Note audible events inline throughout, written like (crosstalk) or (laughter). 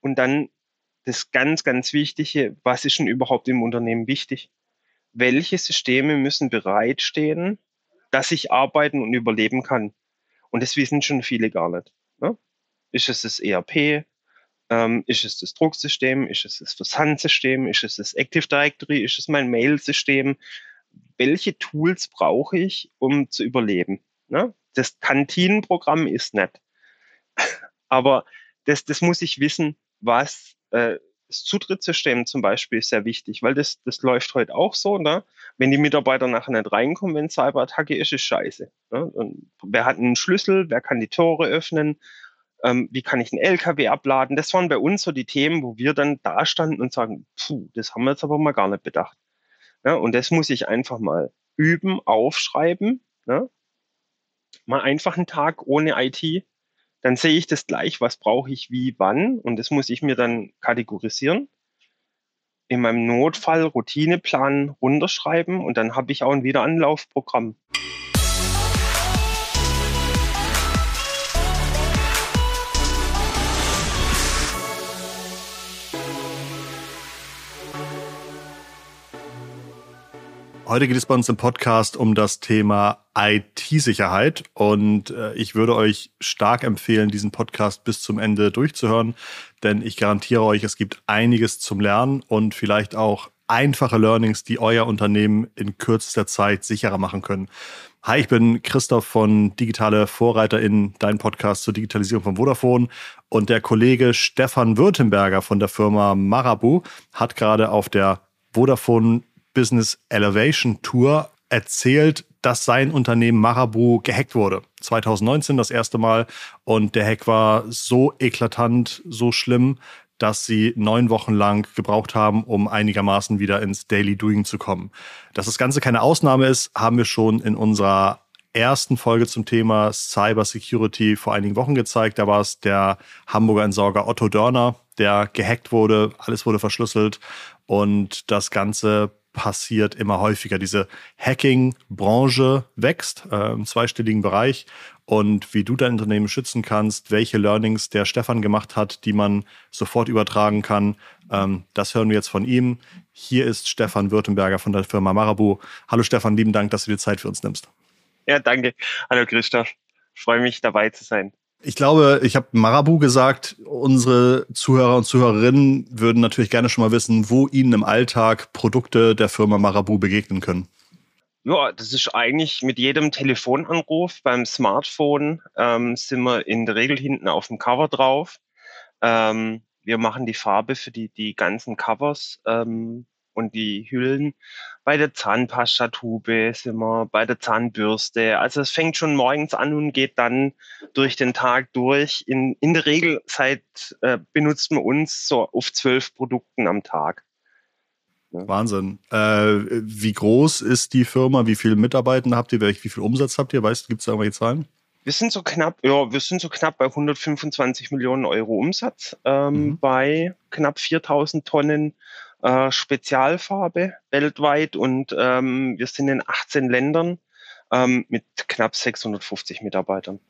Und dann das ganz, ganz Wichtige, was ist denn überhaupt im Unternehmen wichtig? Welche Systeme müssen bereitstehen, dass ich arbeiten und überleben kann? Und das wissen schon viele gar nicht. Ne? Ist es das ERP? Ähm, ist es das Drucksystem? Ist es das Versandsystem? Ist es das Active Directory? Ist es mein Mail-System? Welche Tools brauche ich, um zu überleben? Ne? Das Kantinenprogramm ist nett. (laughs) Aber das, das muss ich wissen, was äh, das Zutrittssystem zum Beispiel ist sehr wichtig, weil das, das läuft heute auch so, ne? Wenn die Mitarbeiter nachher nicht reinkommen, wenn Cyberattacke ist, ist scheiße. Ne? Und wer hat einen Schlüssel? Wer kann die Tore öffnen? Ähm, wie kann ich einen LKW abladen? Das waren bei uns so die Themen, wo wir dann da standen und sagen, puh, das haben wir jetzt aber mal gar nicht bedacht. Ne? Und das muss ich einfach mal üben, aufschreiben. Ne? Mal einfach einen Tag ohne IT dann sehe ich das gleich, was brauche ich wie wann und das muss ich mir dann kategorisieren. In meinem Notfall Routineplan runterschreiben und dann habe ich auch ein Wiederanlaufprogramm. Heute geht es bei uns im Podcast um das Thema IT-Sicherheit und äh, ich würde euch stark empfehlen, diesen Podcast bis zum Ende durchzuhören, denn ich garantiere euch, es gibt einiges zum Lernen und vielleicht auch einfache Learnings, die euer Unternehmen in kürzester Zeit sicherer machen können. Hi, ich bin Christoph von Digitale Vorreiter in deinem Podcast zur Digitalisierung von Vodafone und der Kollege Stefan Württemberger von der Firma Marabu hat gerade auf der Vodafone Business Elevation Tour erzählt, dass sein Unternehmen Marabu gehackt wurde. 2019 das erste Mal. Und der Hack war so eklatant, so schlimm, dass sie neun Wochen lang gebraucht haben, um einigermaßen wieder ins Daily Doing zu kommen. Dass das Ganze keine Ausnahme ist, haben wir schon in unserer ersten Folge zum Thema Cyber Security vor einigen Wochen gezeigt. Da war es der Hamburger Entsorger Otto Dörner, der gehackt wurde, alles wurde verschlüsselt und das Ganze passiert immer häufiger. Diese Hacking-Branche wächst äh, im zweistelligen Bereich. Und wie du dein Unternehmen schützen kannst, welche Learnings der Stefan gemacht hat, die man sofort übertragen kann, ähm, das hören wir jetzt von ihm. Hier ist Stefan Württemberger von der Firma Marabu. Hallo Stefan, lieben Dank, dass du dir Zeit für uns nimmst. Ja, danke. Hallo Christoph. Ich freue mich dabei zu sein. Ich glaube, ich habe Marabu gesagt, unsere Zuhörer und Zuhörerinnen würden natürlich gerne schon mal wissen, wo ihnen im Alltag Produkte der Firma Marabu begegnen können. Ja, das ist eigentlich mit jedem Telefonanruf beim Smartphone ähm, sind wir in der Regel hinten auf dem Cover drauf. Ähm, wir machen die Farbe für die, die ganzen Covers ähm, und die Hüllen. Bei der Zahnpastatube sind wir, bei der Zahnbürste. Also es fängt schon morgens an und geht dann durch den Tag durch. In, in der Regel seit, äh, benutzt man uns so auf zwölf Produkten am Tag. Ja. Wahnsinn. Äh, wie groß ist die Firma? Wie viele Mitarbeiter habt ihr? Wie viel Umsatz habt ihr? Weißt du, gibt es da irgendwelche Zahlen? Wir sind so knapp, ja, wir sind so knapp bei 125 Millionen Euro Umsatz, ähm, mhm. bei knapp 4000 Tonnen äh, Spezialfarbe weltweit und ähm, wir sind in 18 Ländern ähm, mit knapp 650 Mitarbeitern.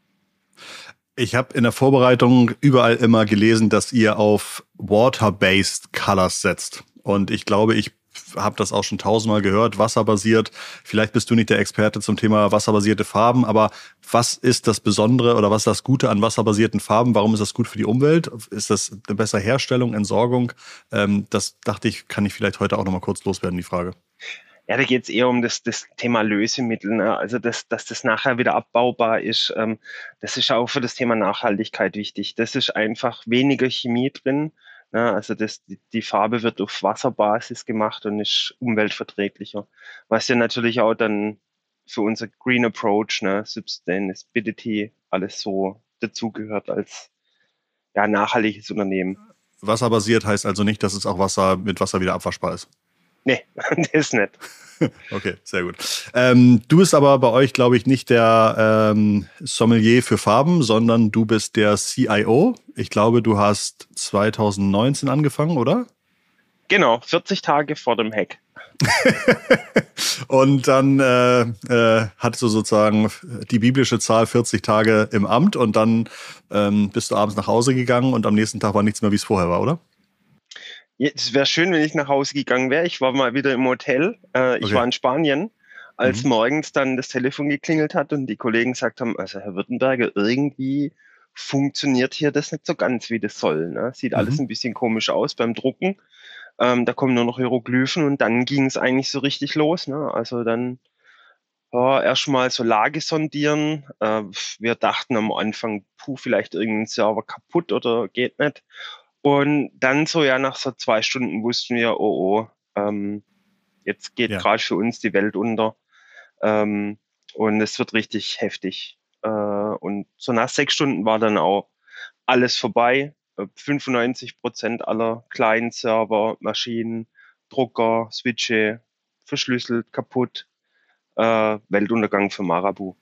Ich habe in der Vorbereitung überall immer gelesen, dass ihr auf Water-Based Colors setzt. Und ich glaube, ich habe das auch schon tausendmal gehört, wasserbasiert. Vielleicht bist du nicht der Experte zum Thema wasserbasierte Farben, aber was ist das Besondere oder was ist das Gute an wasserbasierten Farben? Warum ist das gut für die Umwelt? Ist das eine bessere Herstellung, Entsorgung? Ähm, das dachte ich, kann ich vielleicht heute auch nochmal kurz loswerden, die Frage. Ja, da geht es eher um das, das Thema Lösemittel, ne? also das, dass das nachher wieder abbaubar ist. Ähm, das ist auch für das Thema Nachhaltigkeit wichtig. Das ist einfach weniger Chemie drin ja, also das, die Farbe wird auf Wasserbasis gemacht und ist umweltverträglicher. Was ja natürlich auch dann für unser Green Approach, ne, Sustainability, alles so dazugehört als ja, nachhaltiges Unternehmen. Wasserbasiert heißt also nicht, dass es auch Wasser mit Wasser wieder abwaschbar ist. Nee, (laughs) das ist nicht. (laughs) Okay, sehr gut. Ähm, du bist aber bei euch, glaube ich, nicht der ähm, Sommelier für Farben, sondern du bist der CIO. Ich glaube, du hast 2019 angefangen, oder? Genau, 40 Tage vor dem Hack. (laughs) und dann äh, äh, hattest du sozusagen die biblische Zahl 40 Tage im Amt und dann ähm, bist du abends nach Hause gegangen und am nächsten Tag war nichts mehr, wie es vorher war, oder? Es wäre schön, wenn ich nach Hause gegangen wäre. Ich war mal wieder im Hotel. Äh, ich okay. war in Spanien, als mhm. morgens dann das Telefon geklingelt hat und die Kollegen gesagt haben, also Herr Württemberger, irgendwie funktioniert hier das nicht so ganz, wie das soll. Ne? Sieht mhm. alles ein bisschen komisch aus beim Drucken. Ähm, da kommen nur noch Hieroglyphen und dann ging es eigentlich so richtig los. Ne? Also dann ja, erstmal so Lage sondieren. Äh, wir dachten am Anfang, puh, vielleicht irgendein Server kaputt oder geht nicht. Und dann so ja nach so zwei Stunden wussten wir, oh oh, ähm, jetzt geht ja. gerade für uns die Welt unter. Ähm, und es wird richtig heftig. Äh, und so nach sechs Stunden war dann auch alles vorbei. 95 Prozent aller kleinen Server, Maschinen, Drucker, Switche verschlüsselt, kaputt. Äh, Weltuntergang für Marabu.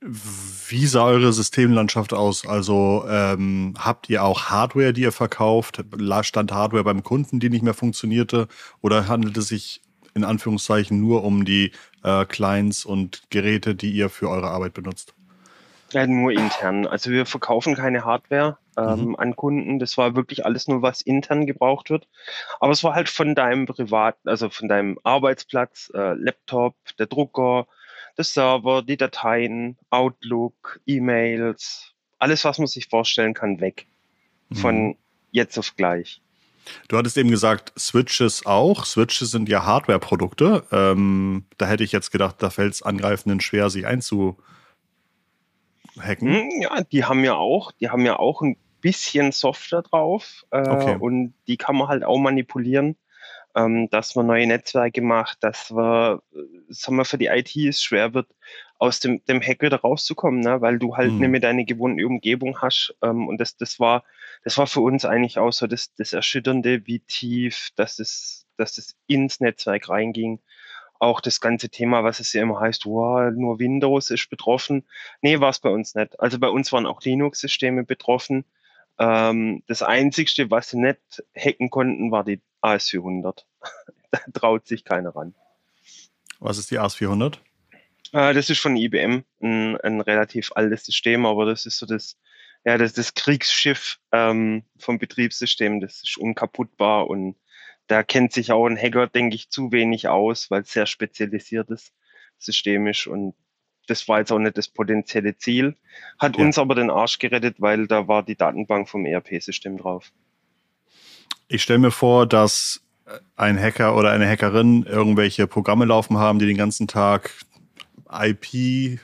Wie sah eure Systemlandschaft aus? Also ähm, habt ihr auch Hardware, die ihr verkauft? Stand Hardware beim Kunden, die nicht mehr funktionierte? Oder handelt es sich in Anführungszeichen nur um die äh, Clients und Geräte, die ihr für eure Arbeit benutzt? Ja, nur intern. Also wir verkaufen keine Hardware ähm, mhm. an Kunden. Das war wirklich alles nur, was intern gebraucht wird. Aber es war halt von deinem Privat, also von deinem Arbeitsplatz, äh, Laptop, der Drucker, der Server, die Dateien, Outlook, E-Mails, alles, was man sich vorstellen kann, weg. Mhm. Von jetzt auf gleich. Du hattest eben gesagt, Switches auch. Switches sind ja Hardware-Produkte. Ähm, da hätte ich jetzt gedacht, da fällt es Angreifenden schwer, sich einzu, hacken? Hm, ja, die haben ja auch, die haben ja auch ein bisschen Software drauf äh, okay. und die kann man halt auch manipulieren, ähm, dass man neue Netzwerke macht, dass wir, sagen wir, für die IT es schwer wird, aus dem, dem Hack wieder rauszukommen, ne? weil du halt mhm. nicht mehr deine gewohnte Umgebung hast. Ähm, und das, das war, das war für uns eigentlich auch so das, das Erschütternde, wie tief, dass es, dass es ins Netzwerk reinging auch das ganze Thema, was es ja immer heißt, wow, nur Windows ist betroffen. Nee, war es bei uns nicht. Also bei uns waren auch Linux-Systeme betroffen. Ähm, das Einzigste, was sie nicht hacken konnten, war die AS400. (laughs) da traut sich keiner ran. Was ist die AS400? Äh, das ist von IBM, ein, ein, relativ altes System, aber das ist so das, ja, das, das Kriegsschiff ähm, vom Betriebssystem. Das ist unkaputtbar und da kennt sich auch ein Hacker, denke ich, zu wenig aus, weil es sehr spezialisiertes System ist und das war jetzt auch nicht das potenzielle Ziel. Hat ja. uns aber den Arsch gerettet, weil da war die Datenbank vom ERP-System drauf. Ich stelle mir vor, dass ein Hacker oder eine Hackerin irgendwelche Programme laufen haben, die den ganzen Tag IP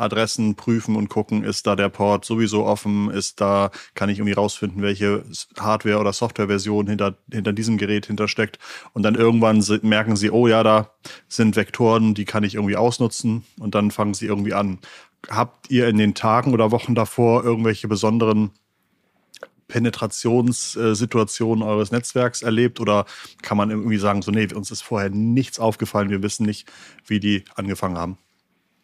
Adressen prüfen und gucken, ist da der Port sowieso offen, ist da, kann ich irgendwie rausfinden, welche Hardware- oder Softwareversion hinter, hinter diesem Gerät hintersteckt. Und dann irgendwann merken sie, oh ja, da sind Vektoren, die kann ich irgendwie ausnutzen und dann fangen sie irgendwie an. Habt ihr in den Tagen oder Wochen davor irgendwelche besonderen Penetrationssituationen eures Netzwerks erlebt oder kann man irgendwie sagen, so, nee, uns ist vorher nichts aufgefallen, wir wissen nicht, wie die angefangen haben?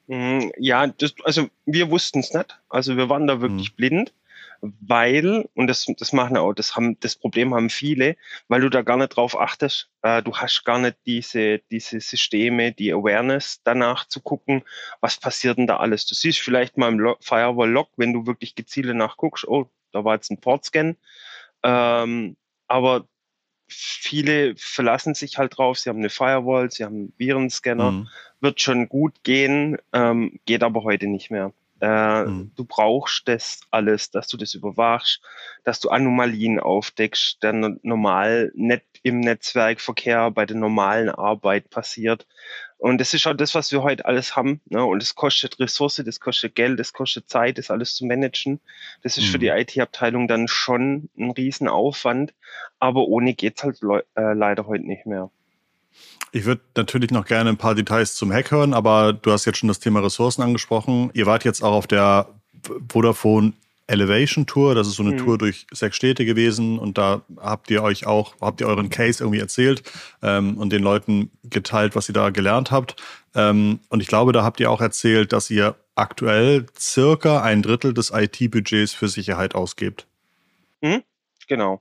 Mhm, ja, das, also wir wussten es nicht. Also wir waren da wirklich mhm. blind, weil, und das, das machen auch, das haben, das Problem haben viele, weil du da gar nicht drauf achtest. Äh, du hast gar nicht diese, diese Systeme, die Awareness danach zu gucken, was passiert denn da alles. Du siehst vielleicht mal im Firewall-Log, wenn du wirklich gezielt nachguckst, oh, da war jetzt ein Portscan. Ähm, aber viele verlassen sich halt drauf, sie haben eine Firewall, sie haben einen Virenscanner, mhm. wird schon gut gehen, ähm, geht aber heute nicht mehr. Äh, mhm. Du brauchst das alles, dass du das überwachst, dass du Anomalien aufdeckst, der normal nicht im Netzwerkverkehr bei der normalen Arbeit passiert. Und das ist auch das, was wir heute alles haben. Ne? Und es kostet Ressource, das kostet Geld, das kostet Zeit, das alles zu managen. Das ist mhm. für die mhm. IT-Abteilung dann schon ein Riesenaufwand. Aber ohne geht's halt äh, leider heute nicht mehr. Ich würde natürlich noch gerne ein paar Details zum Hack hören, aber du hast jetzt schon das Thema Ressourcen angesprochen. Ihr wart jetzt auch auf der Vodafone Elevation Tour. Das ist so eine mhm. Tour durch sechs Städte gewesen und da habt ihr euch auch, habt ihr euren Case irgendwie erzählt ähm, und den Leuten geteilt, was ihr da gelernt habt. Ähm, und ich glaube, da habt ihr auch erzählt, dass ihr aktuell circa ein Drittel des IT-Budgets für Sicherheit ausgebt. Mhm. Genau.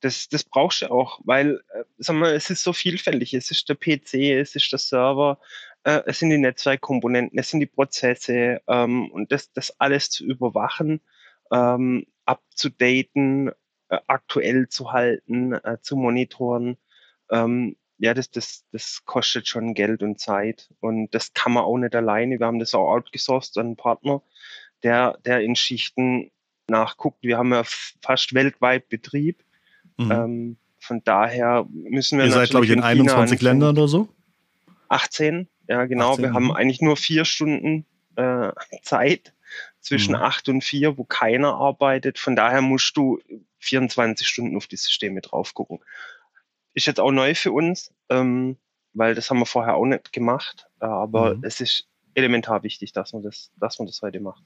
das, das brauchst du auch, weil, äh, sag mal, es ist so vielfältig. Es ist der PC, es ist der Server, äh, es sind die Netzwerkkomponenten, es sind die Prozesse ähm, und das, das alles zu überwachen, ähm, abzudaten, äh, aktuell zu halten, äh, zu monitoren. Ähm, ja, das, das, das kostet schon Geld und Zeit und das kann man auch nicht alleine. Wir haben das auch outgesourced an einen Partner, der, der in Schichten nachguckt. Wir haben ja fast weltweit Betrieb. Mhm. Ähm, von daher müssen wir. Ihr seid, glaube ich, in, in 21 Ländern oder so? 18, ja, genau. 18, wir haben eigentlich nur vier Stunden äh, (laughs) Zeit zwischen mhm. 8 und 4, wo keiner arbeitet. Von daher musst du 24 Stunden auf die Systeme drauf gucken. Ist jetzt auch neu für uns, ähm, weil das haben wir vorher auch nicht gemacht. Aber mhm. es ist elementar wichtig, dass man das, dass man das heute macht.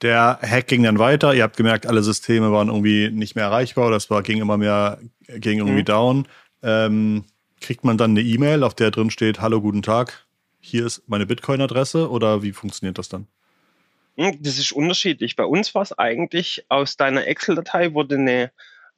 Der Hack ging dann weiter. Ihr habt gemerkt, alle Systeme waren irgendwie nicht mehr erreichbar oder es war, ging immer mehr, ging irgendwie mhm. down. Ähm, kriegt man dann eine E-Mail, auf der drin steht, hallo, guten Tag, hier ist meine Bitcoin-Adresse oder wie funktioniert das dann? Hm, das ist unterschiedlich. Bei uns war es eigentlich, aus deiner Excel-Datei wurde eine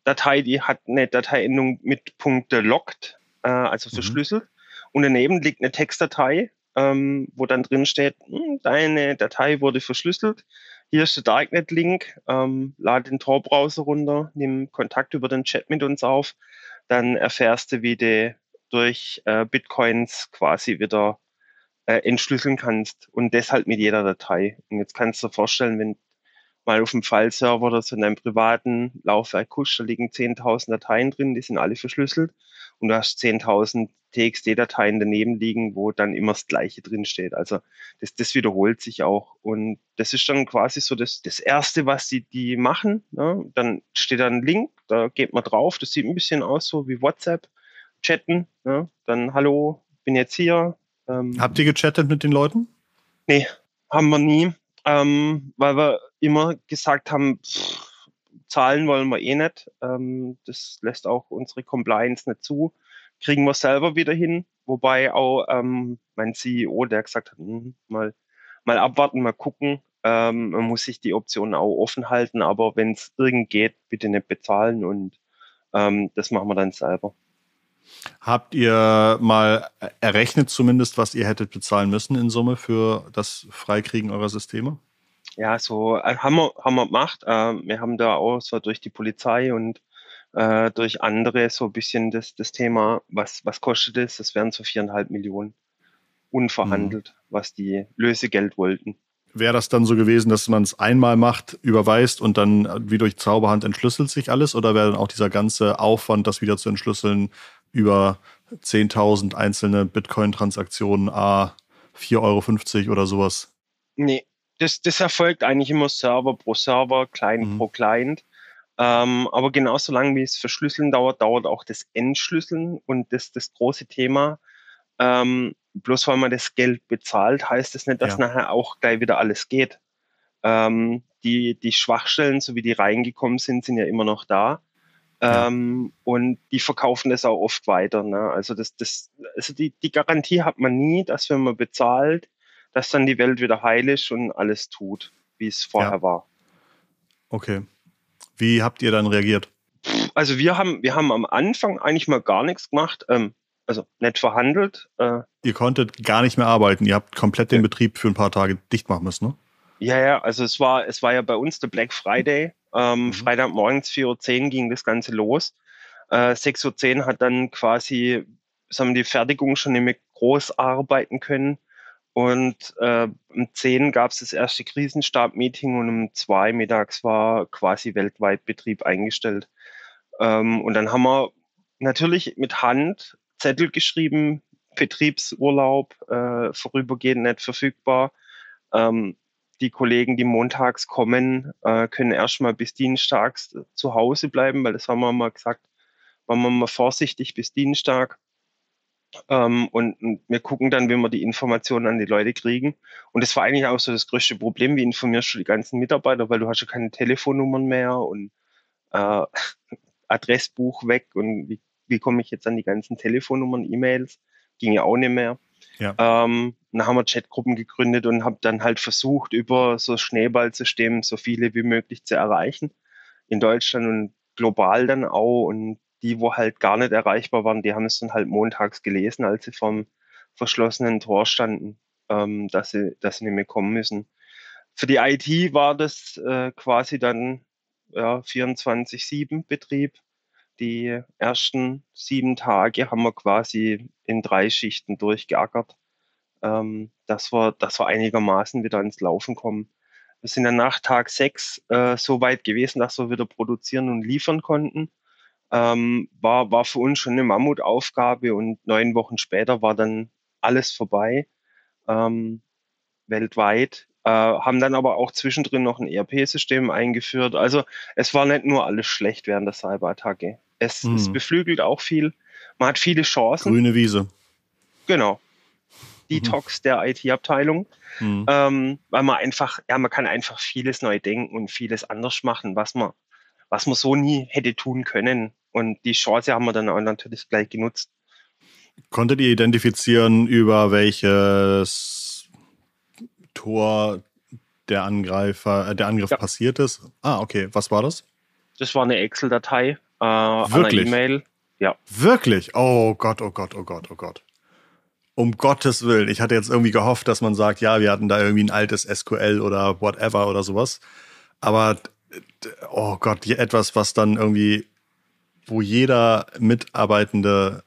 Datei, die hat eine Dateiendung mit Punkte locked, äh, also verschlüsselt. Mhm. Und daneben liegt eine Textdatei, ähm, wo dann drin steht, hm, deine Datei wurde verschlüsselt. Hier ist der Darknet-Link, ähm, lade den Tor-Browser runter, nimm Kontakt über den Chat mit uns auf, dann erfährst du, wie du durch äh, Bitcoins quasi wieder äh, entschlüsseln kannst und deshalb mit jeder Datei. Und jetzt kannst du dir vorstellen, wenn mal auf dem File-Server oder so in einem privaten Laufwerk guckst, da liegen 10.000 Dateien drin, die sind alle verschlüsselt und du hast 10.000 TXT-Dateien daneben liegen, wo dann immer das Gleiche drin steht. Also das, das wiederholt sich auch und das ist dann quasi so das, das Erste, was die, die machen. Ne? Dann steht da ein Link, da geht man drauf, das sieht ein bisschen aus so wie WhatsApp, chatten, ne? dann hallo, bin jetzt hier. Ähm, Habt ihr gechattet mit den Leuten? Nee, haben wir nie, ähm, weil wir immer gesagt haben, pff, zahlen wollen wir eh nicht. Ähm, das lässt auch unsere Compliance nicht zu. Kriegen wir selber wieder hin. Wobei auch ähm, mein CEO, der gesagt hat, hm, mal, mal abwarten, mal gucken. Ähm, man muss sich die Optionen auch offen halten, aber wenn es irgend geht, bitte nicht bezahlen und ähm, das machen wir dann selber. Habt ihr mal errechnet zumindest, was ihr hättet bezahlen müssen in Summe für das Freikriegen eurer Systeme? ja, so äh, haben wir, haben wir gemacht. Äh, wir haben da auch so durch die Polizei und äh, durch andere so ein bisschen das, das Thema, was, was kostet es? Das wären so viereinhalb Millionen unverhandelt, mhm. was die Lösegeld wollten. Wäre das dann so gewesen, dass man es einmal macht, überweist und dann wie durch Zauberhand entschlüsselt sich alles? Oder wäre dann auch dieser ganze Aufwand, das wieder zu entschlüsseln, über 10.000 einzelne Bitcoin-Transaktionen, a 4,50 Euro oder sowas? Nee, das, das erfolgt eigentlich immer Server pro Server, Client mhm. pro Client. Ähm, aber genauso lange wie es Verschlüsseln dauert, dauert auch das Entschlüsseln und das, das große Thema. Ähm, bloß weil man das Geld bezahlt, heißt das nicht, dass ja. nachher auch gleich wieder alles geht. Ähm, die, die Schwachstellen, so wie die reingekommen sind, sind ja immer noch da. Ähm. Und die verkaufen das auch oft weiter. Ne? Also das, das, also die, die Garantie hat man nie, dass wenn man bezahlt, dass dann die Welt wieder heil ist und alles tut, wie es vorher ja. war. Okay. Wie habt ihr dann reagiert? Also wir haben, wir haben am Anfang eigentlich mal gar nichts gemacht, ähm, also nicht verhandelt. Äh, ihr konntet gar nicht mehr arbeiten, ihr habt komplett den. Betrieb für ein paar Tage dicht machen müssen, ne? Ja, ja, also es war, es war ja bei uns der Black Friday. Ähm, mhm. Freitagmorgens 4.10 Uhr ging das Ganze los. Äh, 6.10 Uhr hat dann quasi, sagen die Fertigung schon mehr groß arbeiten können. Und äh, um 10 gab es das erste Krisenstab-Meeting und um zwei mittags war quasi weltweit Betrieb eingestellt. Ähm, und dann haben wir natürlich mit Hand Zettel geschrieben, Betriebsurlaub äh, vorübergehend nicht verfügbar. Ähm, die Kollegen, die montags kommen, äh, können erstmal bis dienstags zu Hause bleiben, weil das haben wir mal gesagt, waren wir mal vorsichtig bis Dienstag. Ähm, und, und, wir gucken dann, wie wir die Informationen an die Leute kriegen. Und das war eigentlich auch so das größte Problem. Wie informierst du die ganzen Mitarbeiter, weil du hast ja keine Telefonnummern mehr und äh, (laughs) Adressbuch weg und wie, wie komme ich jetzt an die ganzen Telefonnummern, E-Mails? Ging ja auch nicht mehr. Ja. Ähm, dann haben wir Chatgruppen gegründet und habe dann halt versucht, über so Schneeballsystem so viele wie möglich zu erreichen in Deutschland. Und global dann auch und die, wo halt gar nicht erreichbar waren, die haben es dann halt montags gelesen, als sie vom verschlossenen Tor standen, ähm, dass sie, dass sie nicht mehr kommen müssen. Für die IT war das äh, quasi dann ja, 24-7 Betrieb. Die ersten sieben Tage haben wir quasi in drei Schichten durchgeackert, ähm, dass, wir, dass wir einigermaßen wieder ins Laufen kommen. Wir sind dann nach Tag sechs äh, so weit gewesen, dass wir wieder produzieren und liefern konnten. Ähm, war, war für uns schon eine Mammutaufgabe und neun Wochen später war dann alles vorbei, ähm, weltweit. Äh, haben dann aber auch zwischendrin noch ein ERP-System eingeführt. Also es war nicht nur alles schlecht während der Cyberattacke. Es, hm. es beflügelt auch viel. Man hat viele Chancen. Grüne Wiese. Genau. Detox mhm. der IT-Abteilung, mhm. ähm, weil man einfach, ja, man kann einfach vieles neu denken und vieles anders machen, was man, was man so nie hätte tun können. Und die Chance haben wir dann auch natürlich gleich genutzt. Konntet ihr identifizieren, über welches Tor der Angreifer, äh, der Angriff ja. passiert ist? Ah, okay. Was war das? Das war eine Excel-Datei, äh, Wirklich? E-Mail. Ja. Wirklich? Oh Gott, oh Gott, oh Gott, oh Gott um Gottes Willen. Ich hatte jetzt irgendwie gehofft, dass man sagt, ja, wir hatten da irgendwie ein altes SQL oder whatever oder sowas. Aber, oh Gott, etwas, was dann irgendwie, wo jeder Mitarbeitende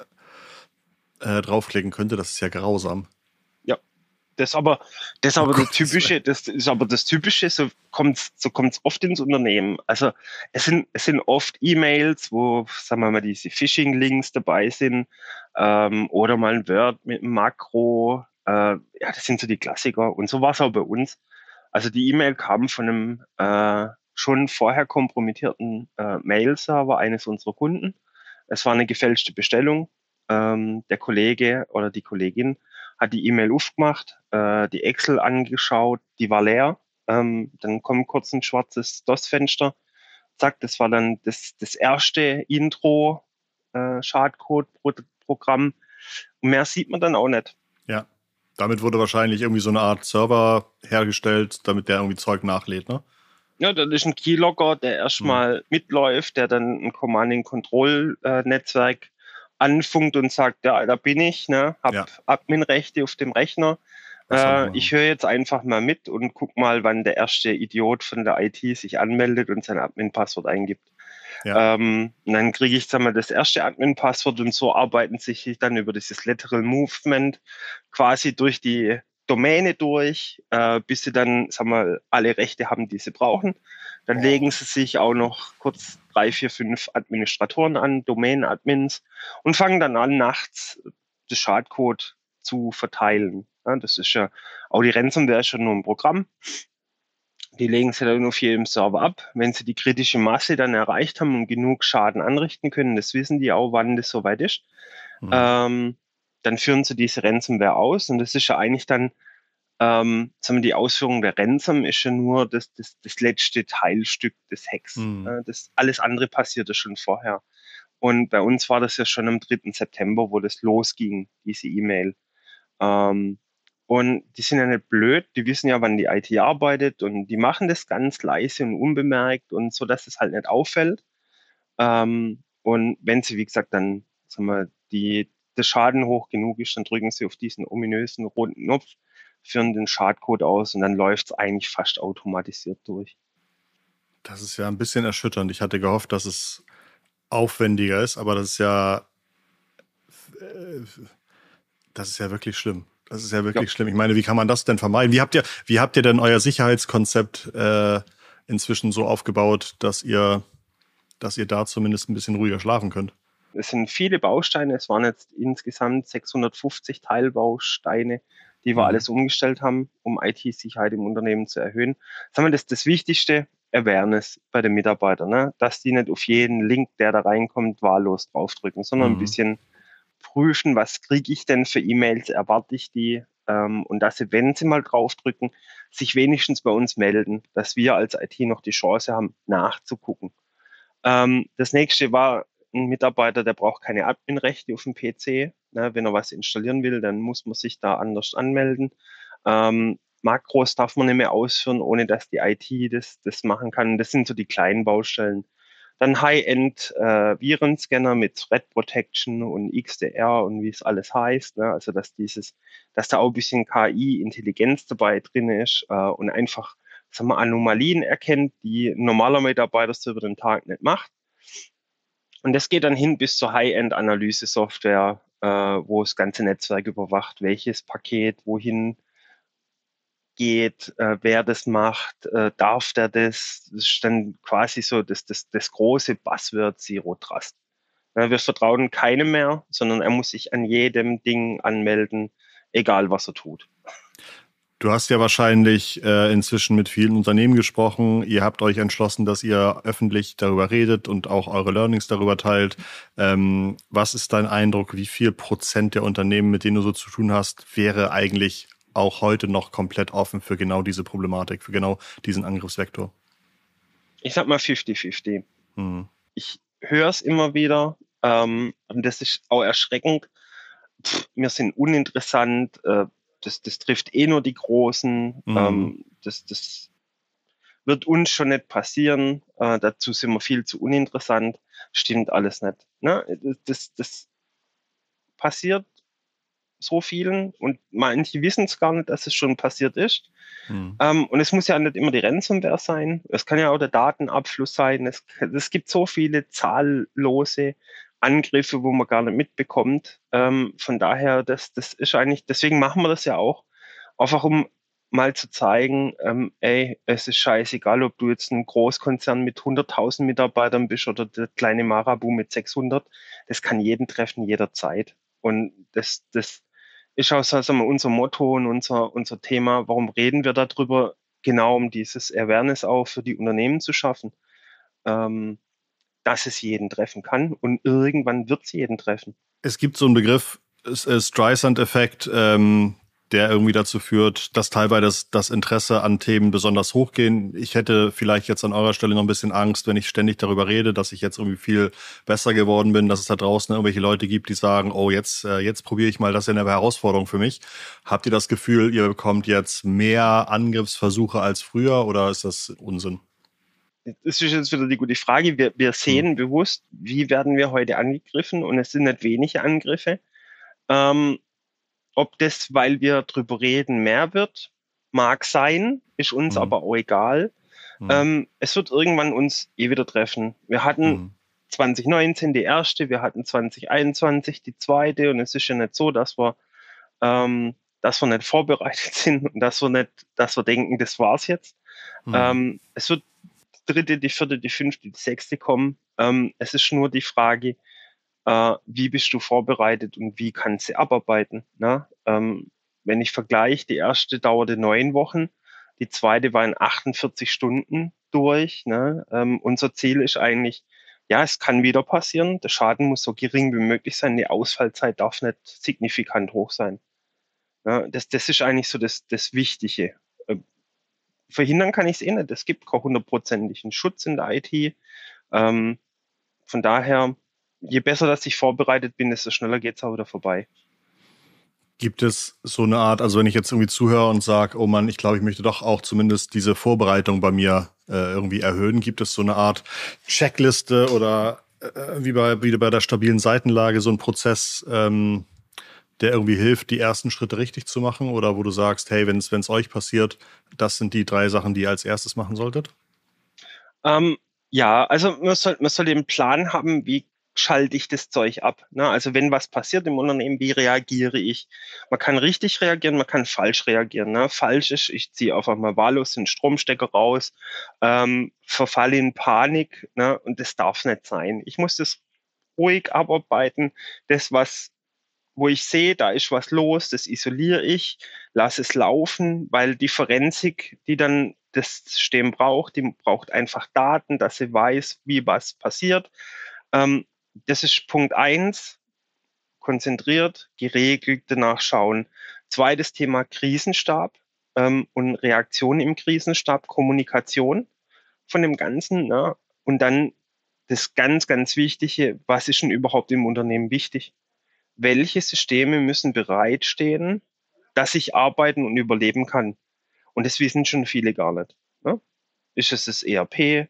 äh, draufklicken könnte, das ist ja grausam. Das aber, das aber oh das typische, das ist aber das typische, so kommt's, so kommt's oft ins Unternehmen. Also, es sind, es sind oft E-Mails, wo, sagen wir mal, diese Phishing-Links dabei sind, ähm, oder mal ein Word mit einem Makro. Äh, ja, das sind so die Klassiker. Und so war es auch bei uns. Also, die E-Mail kam von einem, äh, schon vorher kompromittierten äh, Mail-Server eines unserer Kunden. Es war eine gefälschte Bestellung. Ähm, der Kollege oder die Kollegin hat die E-Mail aufgemacht, äh, die Excel angeschaut, die war leer. Ähm, dann kommt kurz ein schwarzes DOS-Fenster. Zack, das war dann das, das erste Intro äh, Schadcode-Programm. Mehr sieht man dann auch nicht. Ja, damit wurde wahrscheinlich irgendwie so eine Art Server hergestellt, damit der irgendwie Zeug nachlädt, ne? Ja, das ist ein Keylogger, der erstmal hm. mitläuft, der dann ein Command-and-Control-Netzwerk anfunkt und sagt, ja, da bin ich, ne, hab ja. Adminrechte auf dem Rechner. Äh, ich höre jetzt einfach mal mit und guck mal, wann der erste Idiot von der IT sich anmeldet und sein Admin-Passwort eingibt. Ja. Ähm, und dann kriege ich dann mal das erste Admin-Passwort und so arbeiten sich dann über dieses Lateral Movement quasi durch die Domäne durch, äh, bis sie dann, sagen wir, alle Rechte haben, die sie brauchen. Dann oh. legen sie sich auch noch kurz drei, vier, fünf Administratoren an, Domain-Admins und fangen dann an, nachts das Schadcode zu verteilen. Ja, das ist ja, auch die Ransomware ist schon nur ein Programm. Die legen sie dann auf jedem Server ab. Wenn sie die kritische Masse dann erreicht haben und genug Schaden anrichten können, das wissen die auch, wann das soweit ist, mhm. ähm, dann führen sie diese Ransomware aus. Und das ist ja eigentlich dann ähm, die Ausführung der Ransom ist ja nur das, das, das letzte Teilstück des Hacks. Mhm. Äh, das, alles andere passierte schon vorher. Und bei uns war das ja schon am 3. September, wo das losging, diese E-Mail. Ähm, und die sind ja nicht blöd, die wissen ja, wann die IT arbeitet und die machen das ganz leise und unbemerkt und so, dass es halt nicht auffällt. Ähm, und wenn sie, wie gesagt, dann, sagen wir, die, der Schaden hoch genug ist, dann drücken sie auf diesen ominösen roten Knopf führen den Schadcode aus und dann läuft es eigentlich fast automatisiert durch. Das ist ja ein bisschen erschütternd. Ich hatte gehofft, dass es aufwendiger ist, aber das ist ja, äh, das ist ja wirklich schlimm. Das ist ja wirklich ja. schlimm. Ich meine, wie kann man das denn vermeiden? Wie habt ihr, wie habt ihr denn euer Sicherheitskonzept äh, inzwischen so aufgebaut, dass ihr, dass ihr da zumindest ein bisschen ruhiger schlafen könnt? Es sind viele Bausteine. Es waren jetzt insgesamt 650 Teilbausteine, die wir mhm. alles umgestellt haben, um IT-Sicherheit im Unternehmen zu erhöhen. Sagen wir, das das Wichtigste, Awareness bei den Mitarbeitern, ne? dass die nicht auf jeden Link, der da reinkommt, wahllos draufdrücken, sondern mhm. ein bisschen prüfen, was kriege ich denn für E-Mails, erwarte ich die ähm, und dass sie, wenn sie mal draufdrücken, sich wenigstens bei uns melden, dass wir als IT noch die Chance haben, nachzugucken. Ähm, das nächste war ein Mitarbeiter, der braucht keine Adminrechte auf dem PC. Ne? Wenn er was installieren will, dann muss man sich da anders anmelden. Ähm, Makros darf man nicht mehr ausführen, ohne dass die IT das, das machen kann. Das sind so die kleinen Baustellen. dann High-End-Virenscanner äh, mit Threat Protection und XDR und wie es alles heißt. Ne? Also dass dieses, dass da auch ein bisschen KI-Intelligenz dabei drin ist äh, und einfach sagen wir, Anomalien erkennt, die ein normaler Mitarbeiter so über den Tag nicht macht. Und das geht dann hin bis zur High-End-Analyse-Software, äh, wo das ganze Netzwerk überwacht, welches Paket wohin geht, äh, wer das macht, äh, darf der das. Das ist dann quasi so das, das, das große Buzzword Zero Trust. Ja, wir vertrauen keinem mehr, sondern er muss sich an jedem Ding anmelden, egal was er tut. Du hast ja wahrscheinlich äh, inzwischen mit vielen Unternehmen gesprochen. Ihr habt euch entschlossen, dass ihr öffentlich darüber redet und auch eure Learnings darüber teilt. Ähm, was ist dein Eindruck? Wie viel Prozent der Unternehmen, mit denen du so zu tun hast, wäre eigentlich auch heute noch komplett offen für genau diese Problematik, für genau diesen Angriffsvektor? Ich sag mal 50-50. Hm. Ich höre es immer wieder ähm, und das ist auch erschreckend. Pff, wir sind uninteressant. Äh, das, das trifft eh nur die Großen. Mhm. Ähm, das, das wird uns schon nicht passieren. Äh, dazu sind wir viel zu uninteressant. Stimmt alles nicht. Ne? Das, das passiert so vielen und manche wissen es gar nicht, dass es schon passiert ist. Mhm. Ähm, und es muss ja nicht immer die Ransomware sein. Es kann ja auch der Datenabfluss sein. Es, es gibt so viele zahllose Angriffe, wo man gar nicht mitbekommt. Ähm, von daher, das, das ist eigentlich, deswegen machen wir das ja auch. Einfach um mal zu zeigen, ähm, ey, es ist scheißegal, ob du jetzt ein Großkonzern mit 100.000 Mitarbeitern bist oder der kleine Marabu mit 600. Das kann jeden treffen, jederzeit. Und das, das ist auch wir, unser Motto und unser, unser Thema. Warum reden wir darüber? Genau um dieses Awareness auch für die Unternehmen zu schaffen. Ähm, dass es jeden treffen kann und irgendwann wird es jeden treffen. Es gibt so einen Begriff, Streisand-Effekt, ähm, der irgendwie dazu führt, dass teilweise das, das Interesse an Themen besonders hochgehen. Ich hätte vielleicht jetzt an eurer Stelle noch ein bisschen Angst, wenn ich ständig darüber rede, dass ich jetzt irgendwie viel besser geworden bin, dass es da draußen irgendwelche Leute gibt, die sagen, oh, jetzt, äh, jetzt probiere ich mal, das ist ja eine Herausforderung für mich. Habt ihr das Gefühl, ihr bekommt jetzt mehr Angriffsversuche als früher oder ist das Unsinn? Das ist jetzt wieder die gute Frage. Wir, wir sehen mhm. bewusst, wie werden wir heute angegriffen und es sind nicht wenige Angriffe. Ähm, ob das, weil wir drüber reden, mehr wird, mag sein, ist uns mhm. aber auch egal. Mhm. Ähm, es wird irgendwann uns eh wieder treffen. Wir hatten 2019 mhm. die erste, wir hatten 2021 die zweite und es ist ja nicht so, dass wir, ähm, dass wir nicht vorbereitet (laughs) sind und dass wir nicht, dass wir denken, das war's jetzt. Mhm. Ähm, es wird dritte, die vierte, die fünfte, die sechste kommen. Ähm, es ist nur die Frage, äh, wie bist du vorbereitet und wie kannst du abarbeiten. Ne? Ähm, wenn ich vergleiche, die erste dauerte neun Wochen, die zweite war in 48 Stunden durch. Ne? Ähm, unser Ziel ist eigentlich, ja, es kann wieder passieren. Der Schaden muss so gering wie möglich sein. Die Ausfallzeit darf nicht signifikant hoch sein. Ja, das, das ist eigentlich so das, das Wichtige verhindern kann ich es eh nicht. Es gibt keinen hundertprozentigen Schutz in der IT. Ähm, von daher, je besser, dass ich vorbereitet bin, desto schneller geht es auch wieder vorbei. Gibt es so eine Art, also wenn ich jetzt irgendwie zuhöre und sage, oh Mann, ich glaube, ich möchte doch auch zumindest diese Vorbereitung bei mir äh, irgendwie erhöhen, gibt es so eine Art Checkliste oder äh, wie, bei, wie bei der stabilen Seitenlage so ein Prozess, ähm, der irgendwie hilft, die ersten Schritte richtig zu machen? Oder wo du sagst, hey, wenn es euch passiert, das sind die drei Sachen, die ihr als erstes machen solltet? Ähm, ja, also man soll, man soll den Plan haben, wie schalte ich das Zeug ab. Ne? Also wenn was passiert im Unternehmen, wie reagiere ich? Man kann richtig reagieren, man kann falsch reagieren. Ne? Falsch ist, ich ziehe einfach mal wahllos den Stromstecker raus, ähm, verfalle in Panik ne? und das darf nicht sein. Ich muss das ruhig abarbeiten. Das, was wo ich sehe, da ist was los, das isoliere ich, lasse es laufen, weil die Forensik, die dann das System braucht, die braucht einfach Daten, dass sie weiß, wie was passiert. Ähm, das ist Punkt eins. Konzentriert, geregelt, danach schauen. Zweites Thema Krisenstab ähm, und Reaktion im Krisenstab, Kommunikation von dem Ganzen. Ne? Und dann das ganz, ganz Wichtige, was ist denn überhaupt im Unternehmen wichtig? Welche Systeme müssen bereitstehen, dass ich arbeiten und überleben kann. Und das wissen schon viele gar nicht. Ne? Ist es das ERP?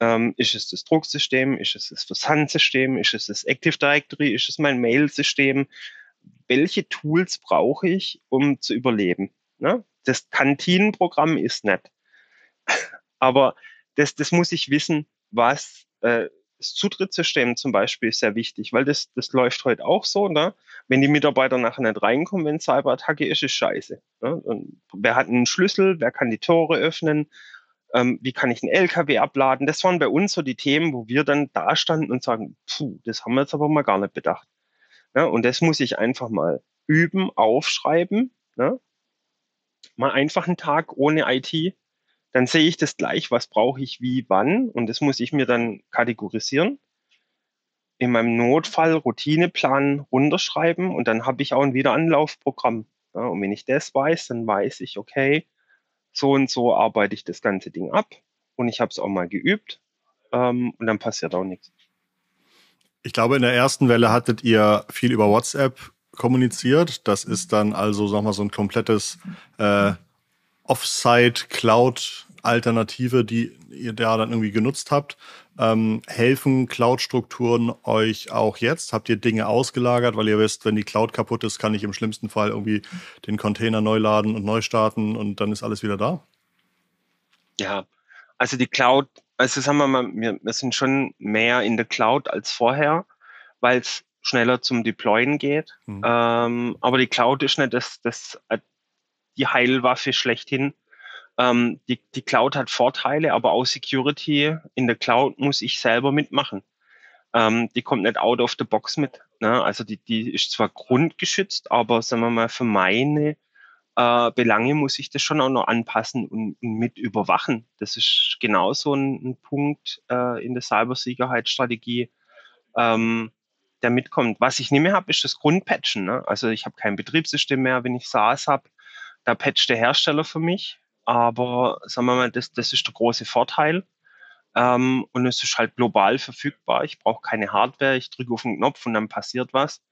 Ähm, ist es das Drucksystem? Ist es das Versandsystem? Ist es das Active Directory? Ist es mein Mail-System? Welche Tools brauche ich, um zu überleben? Ne? Das Kantinenprogramm ist nett. (laughs) Aber das, das muss ich wissen, was äh, das Zutrittssystem zum Beispiel ist sehr wichtig, weil das, das läuft heute auch so. Ne? Wenn die Mitarbeiter nachher nicht reinkommen, wenn Cyberattacke ist, ist scheiße. Ne? Und wer hat einen Schlüssel? Wer kann die Tore öffnen? Ähm, wie kann ich einen LKW abladen? Das waren bei uns so die Themen, wo wir dann da standen und sagen, puh, das haben wir jetzt aber mal gar nicht bedacht. Ja, und das muss ich einfach mal üben, aufschreiben. Ne? Mal einfach einen Tag ohne IT dann sehe ich das gleich, was brauche ich wie wann und das muss ich mir dann kategorisieren. In meinem Notfall Routineplan runterschreiben und dann habe ich auch ein Wiederanlaufprogramm. Ja, und wenn ich das weiß, dann weiß ich, okay, so und so arbeite ich das ganze Ding ab und ich habe es auch mal geübt ähm, und dann passiert auch nichts. Ich glaube, in der ersten Welle hattet ihr viel über WhatsApp kommuniziert. Das ist dann also, sag mal, so ein komplettes äh, Offsite-Cloud-Alternative, die ihr da dann irgendwie genutzt habt. Ähm, helfen Cloud-Strukturen euch auch jetzt? Habt ihr Dinge ausgelagert, weil ihr wisst, wenn die Cloud kaputt ist, kann ich im schlimmsten Fall irgendwie den Container neu laden und neu starten und dann ist alles wieder da? Ja, also die Cloud, also sagen wir mal, wir, wir sind schon mehr in der Cloud als vorher, weil es schneller zum Deployen geht. Mhm. Ähm, aber die Cloud ist nicht das, das die Heilwaffe schlechthin. Ähm, die, die Cloud hat Vorteile, aber auch Security in der Cloud muss ich selber mitmachen. Ähm, die kommt nicht out of the box mit. Ne? Also die, die ist zwar grundgeschützt, aber sagen wir mal, für meine äh, Belange muss ich das schon auch noch anpassen und, und mit überwachen. Das ist genauso ein, ein Punkt äh, in der Cybersicherheitsstrategie, ähm, der mitkommt. Was ich nicht mehr habe, ist das Grundpatchen. Ne? Also ich habe kein Betriebssystem mehr, wenn ich SaaS habe da patcht der Hersteller für mich. Aber sagen wir mal, das, das ist der große Vorteil. Ähm, und es ist halt global verfügbar. Ich brauche keine Hardware, ich drücke auf den Knopf und dann passiert was.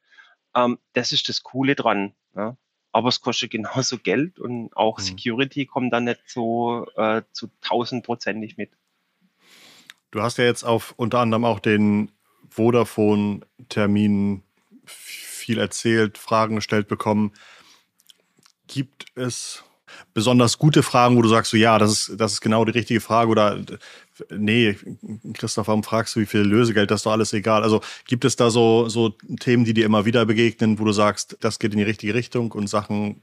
Ähm, das ist das Coole dran. Ja. Aber es kostet (laughs) genauso Geld und auch mhm. Security kommt da nicht so äh, zu tausendprozentig mit. Du hast ja jetzt auf unter anderem auch den Vodafone-Termin viel erzählt, Fragen gestellt bekommen. Gibt es besonders gute Fragen, wo du sagst, so, ja, das ist, das ist genau die richtige Frage oder nee, Christoph, warum fragst du, wie viel Lösegeld, das ist doch alles egal. Also gibt es da so, so Themen, die dir immer wieder begegnen, wo du sagst, das geht in die richtige Richtung und Sachen,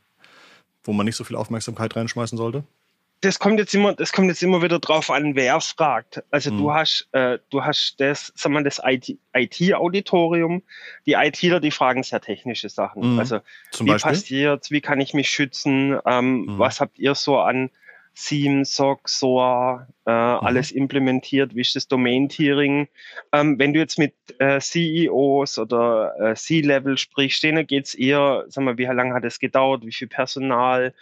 wo man nicht so viel Aufmerksamkeit reinschmeißen sollte? Das kommt jetzt immer, das kommt jetzt immer wieder drauf an, wer fragt. Also mhm. du hast, äh, du hast das, sag mal, das IT-Auditorium. die ITler, die fragen sehr technische Sachen. Mhm. Also Zum wie Beispiel? passiert, wie kann ich mich schützen? Ähm, mhm. Was habt ihr so an Seam, SOC, SOA, äh, mhm. alles implementiert? Wie ist das Domain-Tiering? Ähm, wenn du jetzt mit äh, CEOs oder äh, C-Level sprichst, denen geht's eher, sag mal, wie lange hat es gedauert? Wie viel Personal?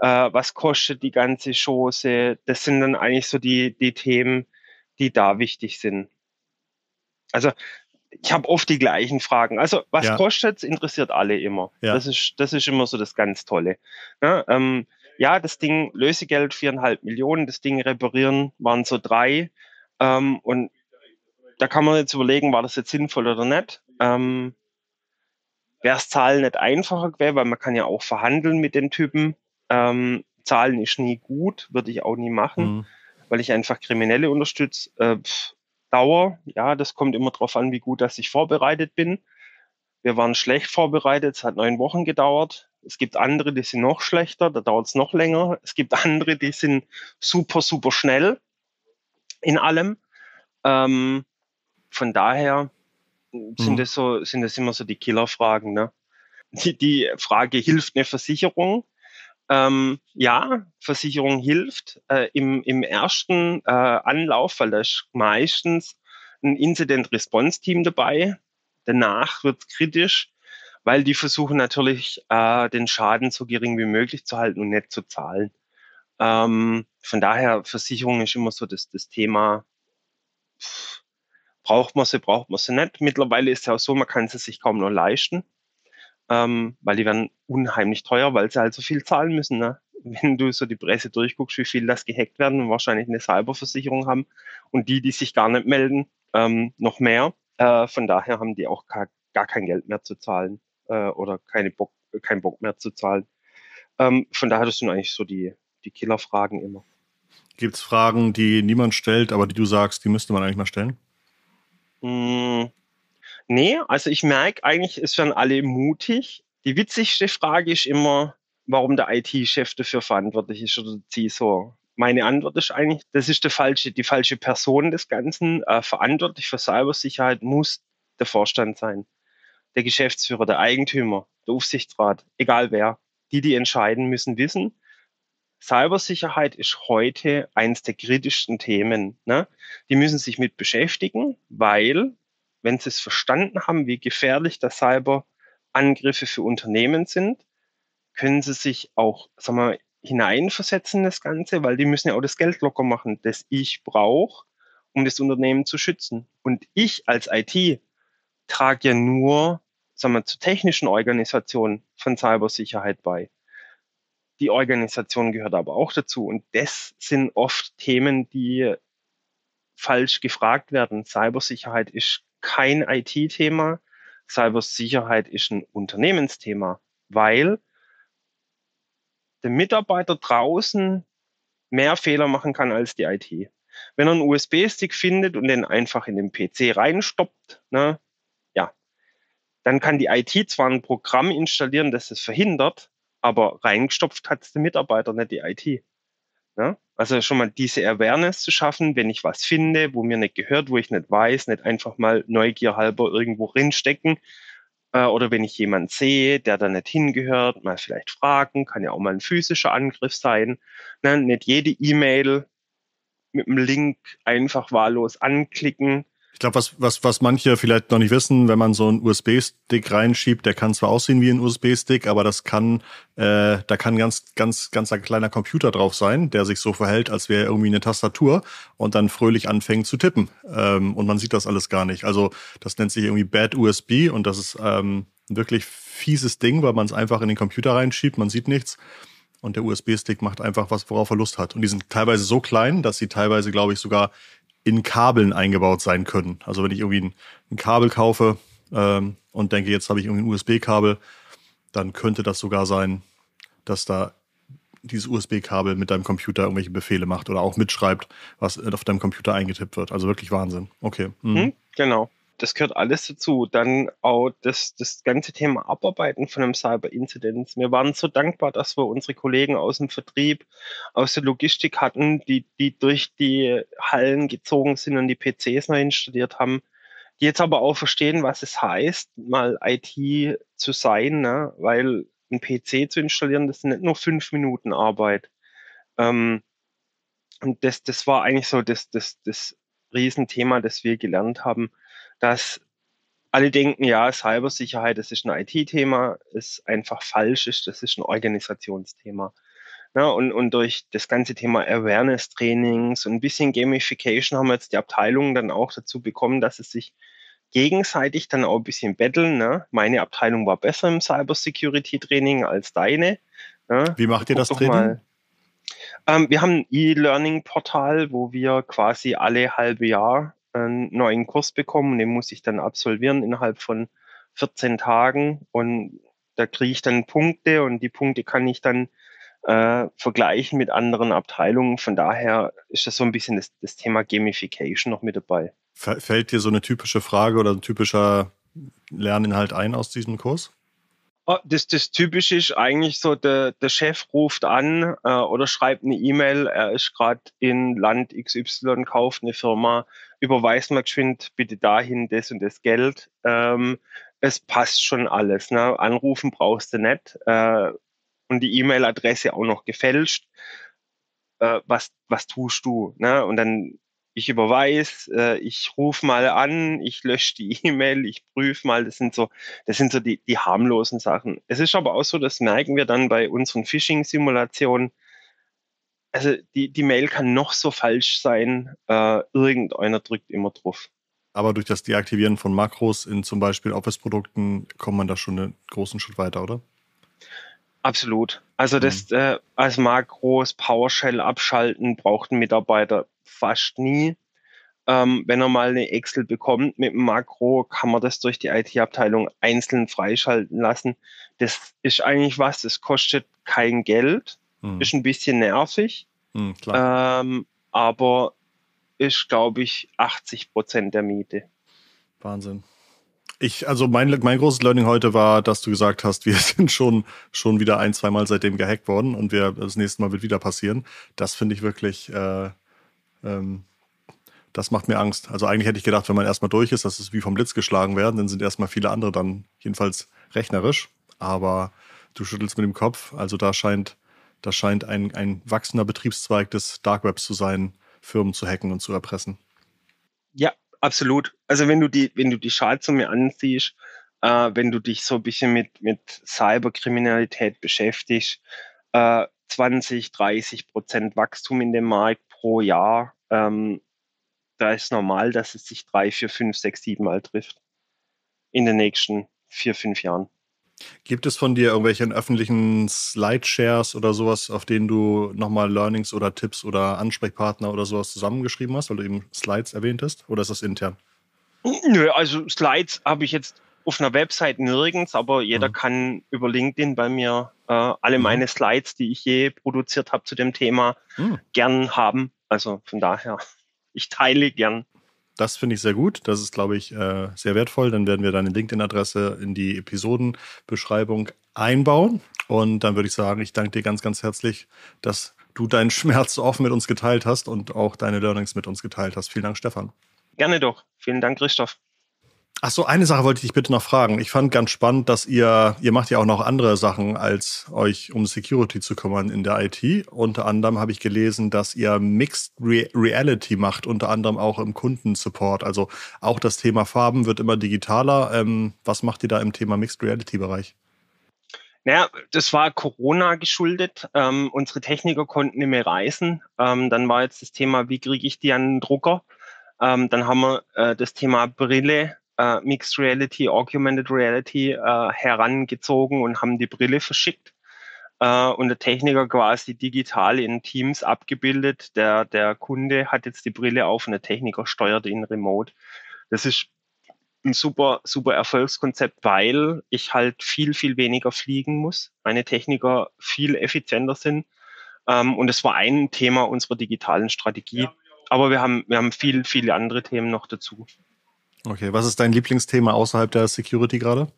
Äh, was kostet die ganze Chose. Das sind dann eigentlich so die, die Themen, die da wichtig sind. Also ich habe oft die gleichen Fragen. Also was ja. kostet interessiert alle immer. Ja. Das, ist, das ist immer so das ganz Tolle. Ja, ähm, ja, das Ding Lösegeld viereinhalb Millionen, das Ding reparieren waren so drei. Ähm, und da kann man jetzt überlegen, war das jetzt sinnvoll oder nicht. Ähm, Wäre es Zahlen nicht einfacher gewesen, weil man kann ja auch verhandeln mit den Typen. Ähm, Zahlen ist nie gut, würde ich auch nie machen, mhm. weil ich einfach Kriminelle unterstütze. Äh, Dauer, ja, das kommt immer darauf an, wie gut dass ich vorbereitet bin. Wir waren schlecht vorbereitet, es hat neun Wochen gedauert. Es gibt andere, die sind noch schlechter, da dauert es noch länger. Es gibt andere, die sind super, super schnell in allem. Ähm, von daher sind mhm. das so, sind das immer so die Killerfragen. Ne? Die, die Frage, hilft eine Versicherung? Ähm, ja, Versicherung hilft äh, im, im ersten äh, Anlauf, weil da ist meistens ein Incident-Response-Team dabei. Danach wird es kritisch, weil die versuchen natürlich, äh, den Schaden so gering wie möglich zu halten und nicht zu zahlen. Ähm, von daher, Versicherung ist immer so das, das Thema, pff, braucht man sie, braucht man sie nicht. Mittlerweile ist es auch so, man kann sie sich kaum noch leisten ähm, weil die werden unheimlich teuer, weil sie halt so viel zahlen müssen. Ne? wenn du so die Presse durchguckst, wie viel das gehackt werden und wahrscheinlich eine Cyberversicherung haben und die, die sich gar nicht melden, ähm, noch mehr. Äh, von daher haben die auch gar, gar kein Geld mehr zu zahlen äh, oder keine Bock, keinen Bock mehr zu zahlen. Ähm, von daher, das sind eigentlich so die, die Killerfragen immer. Gibt es Fragen, die niemand stellt, aber die du sagst, die müsste man eigentlich mal stellen? Mm, nee, also ich merke eigentlich, es werden alle mutig. Die witzigste Frage ist immer, warum der IT-Chef dafür verantwortlich ist oder der CISO. Meine Antwort ist eigentlich, das ist die falsche, die falsche Person des Ganzen. Äh, verantwortlich für Cybersicherheit muss der Vorstand sein, der Geschäftsführer, der Eigentümer, der Aufsichtsrat, egal wer. Die, die entscheiden, müssen wissen, Cybersicherheit ist heute eines der kritischsten Themen. Ne? Die müssen sich mit beschäftigen, weil, wenn sie es verstanden haben, wie gefährlich der Cyberangriffe für Unternehmen sind, können sie sich auch, sagen wir, hineinversetzen in das Ganze, weil die müssen ja auch das Geld locker machen, das ich brauche, um das Unternehmen zu schützen. Und ich als IT trage ja nur, sagen wir, zur technischen Organisation von Cybersicherheit bei. Die Organisation gehört aber auch dazu. Und das sind oft Themen, die falsch gefragt werden. Cybersicherheit ist kein IT-Thema. Cybersicherheit ist ein Unternehmensthema, weil der Mitarbeiter draußen mehr Fehler machen kann als die IT. Wenn er einen USB-Stick findet und den einfach in den PC reinstoppt, ne, ja, dann kann die IT zwar ein Programm installieren, das es verhindert, aber reingestopft hat es der Mitarbeiter, nicht die IT. Ja? Also schon mal diese Awareness zu schaffen, wenn ich was finde, wo mir nicht gehört, wo ich nicht weiß, nicht einfach mal neugierhalber irgendwo rinstecken. Äh, oder wenn ich jemanden sehe, der da nicht hingehört, mal vielleicht fragen, kann ja auch mal ein physischer Angriff sein. Ne? Nicht jede E-Mail mit einem Link einfach wahllos anklicken, ich glaube, was, was, was manche vielleicht noch nicht wissen, wenn man so einen USB-Stick reinschiebt, der kann zwar aussehen wie ein USB-Stick, aber das kann, äh, da kann ganz, ganz, ganz ein kleiner Computer drauf sein, der sich so verhält, als wäre irgendwie eine Tastatur und dann fröhlich anfängt zu tippen. Ähm, und man sieht das alles gar nicht. Also das nennt sich irgendwie Bad USB und das ist ähm, ein wirklich fieses Ding, weil man es einfach in den Computer reinschiebt, man sieht nichts. Und der USB-Stick macht einfach was, worauf er Lust hat. Und die sind teilweise so klein, dass sie teilweise, glaube ich, sogar in Kabeln eingebaut sein können. Also wenn ich irgendwie ein, ein Kabel kaufe ähm, und denke, jetzt habe ich irgendwie ein USB-Kabel, dann könnte das sogar sein, dass da dieses USB-Kabel mit deinem Computer irgendwelche Befehle macht oder auch mitschreibt, was auf deinem Computer eingetippt wird. Also wirklich Wahnsinn. Okay. Mhm. Hm, genau das gehört alles dazu. Dann auch das, das ganze Thema Abarbeiten von einem Cyber-Incident. Wir waren so dankbar, dass wir unsere Kollegen aus dem Vertrieb, aus der Logistik hatten, die, die durch die Hallen gezogen sind und die PCs neu installiert haben, die jetzt aber auch verstehen, was es heißt, mal IT zu sein, ne? weil ein PC zu installieren, das sind nicht nur fünf Minuten Arbeit. Ähm, und das, das war eigentlich so das, das, das Riesenthema, das wir gelernt haben dass alle denken, ja, Cybersicherheit, das ist ein IT-Thema, ist einfach falsch ist, das ist ein Organisationsthema. Ja, und, und durch das ganze Thema Awareness-Trainings und ein bisschen Gamification haben wir jetzt die Abteilungen dann auch dazu bekommen, dass es sich gegenseitig dann auch ein bisschen betteln. Ne? Meine Abteilung war besser im Cybersecurity-Training als deine. Ne? Wie macht ihr das Training? Ähm, wir haben ein E-Learning-Portal, wo wir quasi alle halbe Jahr einen neuen Kurs bekommen, den muss ich dann absolvieren innerhalb von 14 Tagen und da kriege ich dann Punkte und die Punkte kann ich dann äh, vergleichen mit anderen Abteilungen. Von daher ist das so ein bisschen das, das Thema Gamification noch mit dabei. Fällt dir so eine typische Frage oder ein typischer Lerninhalt ein aus diesem Kurs? Oh, das, das Typische ist eigentlich so, der, der Chef ruft an äh, oder schreibt eine E-Mail, er ist gerade in Land XY, kauft eine Firma, überweist mal geschwind bitte dahin das und das Geld. Ähm, es passt schon alles. Ne? Anrufen brauchst du nicht. Äh, und die E-Mail-Adresse auch noch gefälscht. Äh, was, was tust du? Ne? Und dann ich überweise, äh, ich rufe mal an, ich lösche die (laughs) E-Mail, ich prüfe mal, das sind so, das sind so die, die harmlosen Sachen. Es ist aber auch so, das merken wir dann bei unseren Phishing-Simulationen. Also die, die Mail kann noch so falsch sein, äh, irgendeiner drückt immer drauf. Aber durch das Deaktivieren von Makros in zum Beispiel Office-Produkten kommt man da schon einen großen Schritt weiter, oder? Absolut. Also das mhm. äh, als Makros PowerShell abschalten braucht ein Mitarbeiter fast nie. Ähm, wenn er mal eine Excel bekommt mit einem Makro, kann man das durch die IT-Abteilung einzeln freischalten lassen. Das ist eigentlich was, das kostet kein Geld, mhm. ist ein bisschen nervig, mhm, ähm, aber ist, glaube ich, 80 Prozent der Miete. Wahnsinn. Ich, also mein, mein großes Learning heute war, dass du gesagt hast, (laughs) wir sind schon, schon wieder ein, zweimal seitdem gehackt worden und wir, das nächste Mal wird wieder passieren. Das finde ich wirklich, äh, ähm, das macht mir Angst. Also eigentlich hätte ich gedacht, wenn man erstmal durch ist, dass es wie vom Blitz geschlagen werden, dann sind erstmal viele andere dann jedenfalls rechnerisch. Aber du schüttelst mit dem Kopf. Also da scheint, da scheint ein, ein wachsender Betriebszweig des Dark Webs zu sein, Firmen zu hacken und zu erpressen. Ja, absolut. Also wenn du die, wenn du die Schadsumme ansiehst, äh, wenn du dich so ein bisschen mit, mit Cyberkriminalität beschäftigst, äh, 20, 30 Prozent Wachstum in dem Markt pro Jahr, ähm, da ist normal, dass es sich drei, vier, fünf, sechs, sieben Mal trifft. In den nächsten vier, fünf Jahren. Gibt es von dir irgendwelche öffentlichen Slideshares oder sowas, auf denen du nochmal Learnings oder Tipps oder Ansprechpartner oder sowas zusammengeschrieben hast, weil du eben Slides erwähnt hast? Oder ist das intern? Nö, also Slides habe ich jetzt auf einer Website nirgends, aber jeder mhm. kann über LinkedIn bei mir äh, alle mhm. meine Slides, die ich je produziert habe zu dem Thema, mhm. gern haben. Also von daher, (laughs) ich teile gern. Das finde ich sehr gut. Das ist, glaube ich, äh, sehr wertvoll. Dann werden wir deine LinkedIn-Adresse in die Episodenbeschreibung einbauen. Und dann würde ich sagen, ich danke dir ganz, ganz herzlich, dass du deinen Schmerz so offen mit uns geteilt hast und auch deine Learnings mit uns geteilt hast. Vielen Dank, Stefan. Gerne doch. Vielen Dank, Christoph. Ach so, eine Sache wollte ich dich bitte noch fragen. Ich fand ganz spannend, dass ihr, ihr macht ja auch noch andere Sachen, als euch um Security zu kümmern in der IT. Unter anderem habe ich gelesen, dass ihr Mixed Re Reality macht, unter anderem auch im Kundensupport. Also auch das Thema Farben wird immer digitaler. Ähm, was macht ihr da im Thema Mixed Reality Bereich? Naja, das war Corona geschuldet. Ähm, unsere Techniker konnten nicht mehr reisen. Ähm, dann war jetzt das Thema, wie kriege ich die an den Drucker? Ähm, dann haben wir äh, das Thema Brille äh, Mixed Reality, Augmented Reality äh, herangezogen und haben die Brille verschickt äh, und der Techniker quasi digital in Teams abgebildet. Der, der Kunde hat jetzt die Brille auf und der Techniker steuert ihn remote. Das ist ein super, super Erfolgskonzept, weil ich halt viel, viel weniger fliegen muss. Meine Techniker viel effizienter sind. Ähm, und es war ein Thema unserer digitalen Strategie. Aber wir haben, wir haben viel, viele andere Themen noch dazu. Okay, was ist dein Lieblingsthema außerhalb der Security gerade?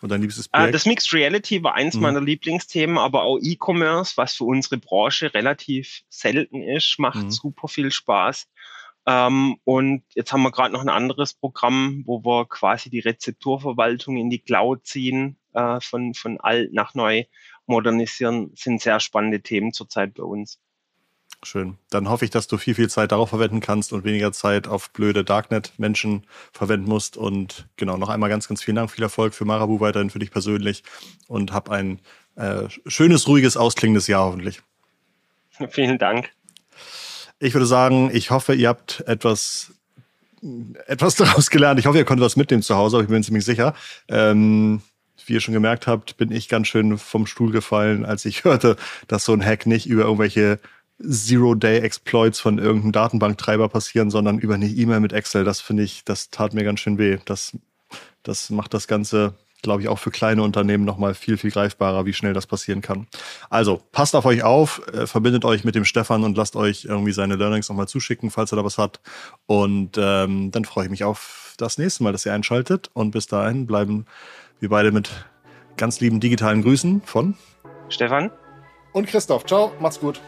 Und dein liebstes ah, Projekt? Das Mixed Reality war eins mhm. meiner Lieblingsthemen, aber auch E-Commerce, was für unsere Branche relativ selten ist, macht mhm. super viel Spaß. Ähm, und jetzt haben wir gerade noch ein anderes Programm, wo wir quasi die Rezepturverwaltung in die Cloud ziehen, äh, von, von alt nach neu modernisieren, sind sehr spannende Themen zurzeit bei uns. Schön. Dann hoffe ich, dass du viel, viel Zeit darauf verwenden kannst und weniger Zeit auf blöde Darknet-Menschen verwenden musst. Und genau, noch einmal ganz, ganz vielen Dank. Viel Erfolg für Marabu weiterhin, für dich persönlich. Und hab ein äh, schönes, ruhiges, ausklingendes Jahr hoffentlich. (laughs) Vielen Dank. Ich würde sagen, ich hoffe, ihr habt etwas, etwas (laughs) daraus gelernt. Ich hoffe, ihr konntet was mitnehmen zu Hause, aber ich bin ziemlich sicher. Ähm, wie ihr schon gemerkt habt, bin ich ganz schön vom Stuhl gefallen, als ich (laughs) hörte, dass so ein Hack nicht über irgendwelche Zero-Day-Exploits von irgendeinem Datenbanktreiber passieren, sondern über eine E-Mail mit Excel. Das finde ich, das tat mir ganz schön weh. Das, das macht das Ganze, glaube ich, auch für kleine Unternehmen nochmal viel, viel greifbarer, wie schnell das passieren kann. Also, passt auf euch auf, äh, verbindet euch mit dem Stefan und lasst euch irgendwie seine Learnings nochmal zuschicken, falls er da was hat. Und ähm, dann freue ich mich auf das nächste Mal, dass ihr einschaltet. Und bis dahin bleiben wir beide mit ganz lieben digitalen Grüßen von Stefan und Christoph. Ciao, macht's gut.